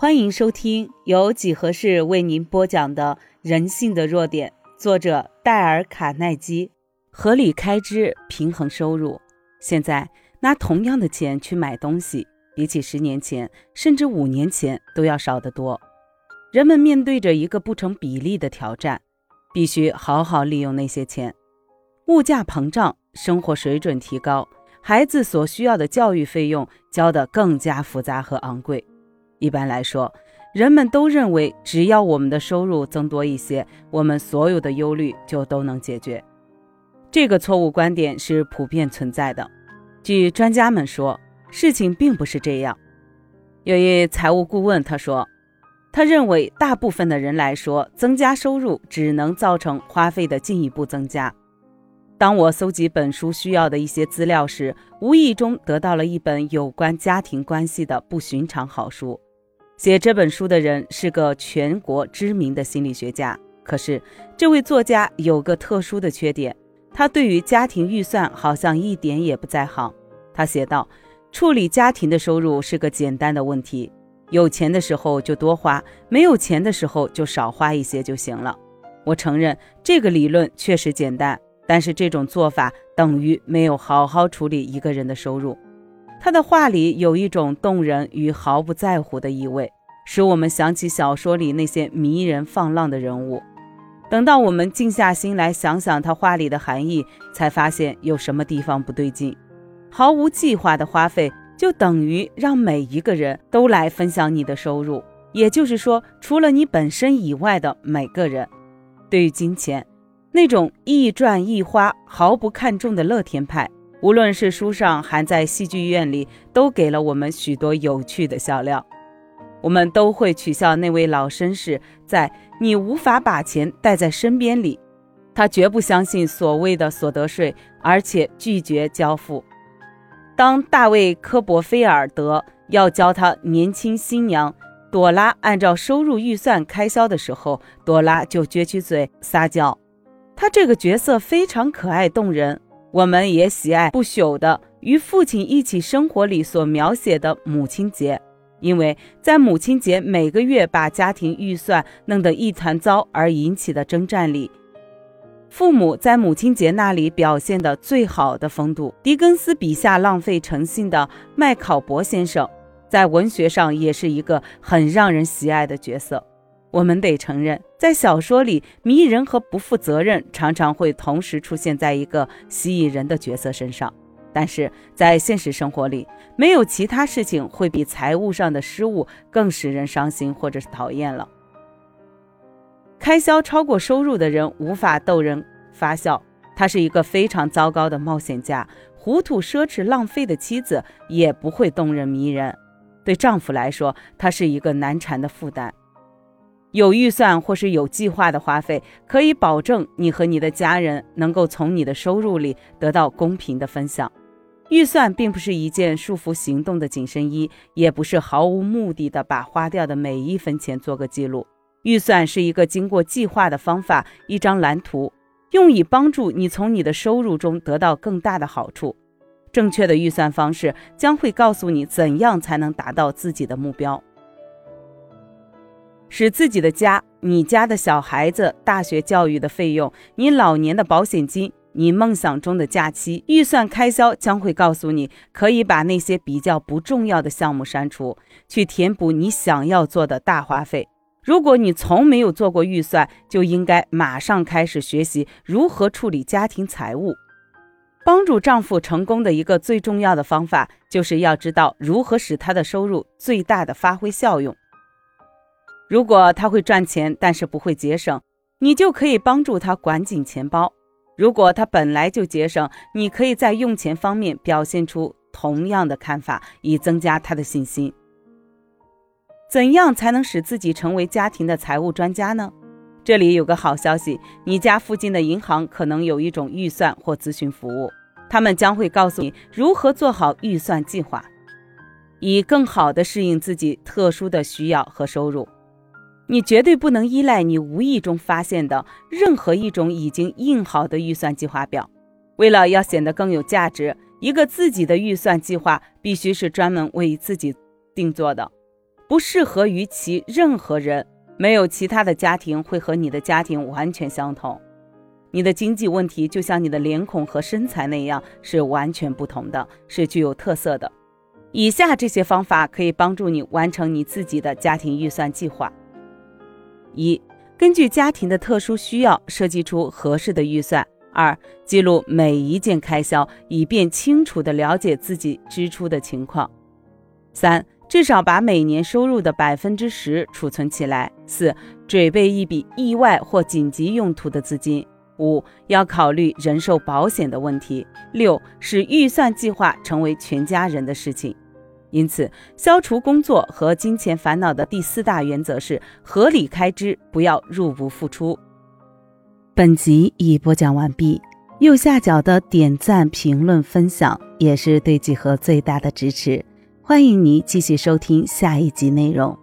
欢迎收听由几何式为您播讲的《人性的弱点》，作者戴尔·卡耐基。合理开支，平衡收入。现在拿同样的钱去买东西，比起十年前甚至五年前都要少得多。人们面对着一个不成比例的挑战，必须好好利用那些钱。物价膨胀，生活水准提高，孩子所需要的教育费用交得更加复杂和昂贵。一般来说，人们都认为，只要我们的收入增多一些，我们所有的忧虑就都能解决。这个错误观点是普遍存在的。据专家们说，事情并不是这样。有一财务顾问他说，他认为大部分的人来说，增加收入只能造成花费的进一步增加。当我搜集本书需要的一些资料时，无意中得到了一本有关家庭关系的不寻常好书。写这本书的人是个全国知名的心理学家，可是这位作家有个特殊的缺点，他对于家庭预算好像一点也不在行。他写道：“处理家庭的收入是个简单的问题，有钱的时候就多花，没有钱的时候就少花一些就行了。”我承认这个理论确实简单，但是这种做法等于没有好好处理一个人的收入。他的话里有一种动人与毫不在乎的意味，使我们想起小说里那些迷人放浪的人物。等到我们静下心来想想他话里的含义，才发现有什么地方不对劲。毫无计划的花费，就等于让每一个人都来分享你的收入，也就是说，除了你本身以外的每个人。对于金钱，那种易赚易花、毫不看重的乐天派。无论是书上还在戏剧院里，都给了我们许多有趣的笑料。我们都会取笑那位老绅士，在你无法把钱带在身边里，他绝不相信所谓的所得税，而且拒绝交付。当大卫·科伯菲尔德要教他年轻新娘朵拉按照收入预算开销的时候，朵拉就撅起嘴撒娇。他这个角色非常可爱动人。我们也喜爱不朽的与父亲一起生活里所描写的母亲节，因为在母亲节每个月把家庭预算弄得一团糟而引起的征战里，父母在母亲节那里表现的最好的风度。狄更斯笔下浪费诚信的麦考伯先生，在文学上也是一个很让人喜爱的角色。我们得承认，在小说里，迷人和不负责任常常会同时出现在一个吸引人的角色身上。但是在现实生活里，没有其他事情会比财务上的失误更使人伤心或者是讨厌了。开销超过收入的人无法逗人发笑，他是一个非常糟糕的冒险家；糊涂、奢侈、浪费的妻子也不会动人迷人。对丈夫来说，他是一个难缠的负担。有预算或是有计划的花费，可以保证你和你的家人能够从你的收入里得到公平的分享。预算并不是一件束缚行动的紧身衣，也不是毫无目的的把花掉的每一分钱做个记录。预算是一个经过计划的方法，一张蓝图，用以帮助你从你的收入中得到更大的好处。正确的预算方式将会告诉你怎样才能达到自己的目标。使自己的家、你家的小孩子大学教育的费用、你老年的保险金、你梦想中的假期预算开销，将会告诉你可以把那些比较不重要的项目删除，去填补你想要做的大花费。如果你从没有做过预算，就应该马上开始学习如何处理家庭财务。帮助丈夫成功的一个最重要的方法，就是要知道如何使他的收入最大的发挥效用。如果他会赚钱，但是不会节省，你就可以帮助他管紧钱包；如果他本来就节省，你可以在用钱方面表现出同样的看法，以增加他的信心。怎样才能使自己成为家庭的财务专家呢？这里有个好消息，你家附近的银行可能有一种预算或咨询服务，他们将会告诉你如何做好预算计划，以更好地适应自己特殊的需要和收入。你绝对不能依赖你无意中发现的任何一种已经印好的预算计划表。为了要显得更有价值，一个自己的预算计划必须是专门为自己定做的。不适合于其任何人。没有其他的家庭会和你的家庭完全相同。你的经济问题就像你的脸孔和身材那样是完全不同的，是具有特色的。以下这些方法可以帮助你完成你自己的家庭预算计划：一、根据家庭的特殊需要设计出合适的预算；二、记录每一件开销，以便清楚地了解自己支出的情况；三。至少把每年收入的百分之十储存起来。四、准备一笔意外或紧急用途的资金。五、要考虑人寿保险的问题。六、使预算计划成为全家人的事情。因此，消除工作和金钱烦恼的第四大原则是合理开支，不要入不敷出。本集已播讲完毕。右下角的点赞、评论、分享也是对几何最大的支持。欢迎您继续收听下一集内容。